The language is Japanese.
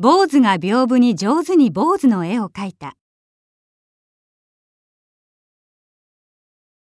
坊主が屏風に上手に坊主の絵を描いた。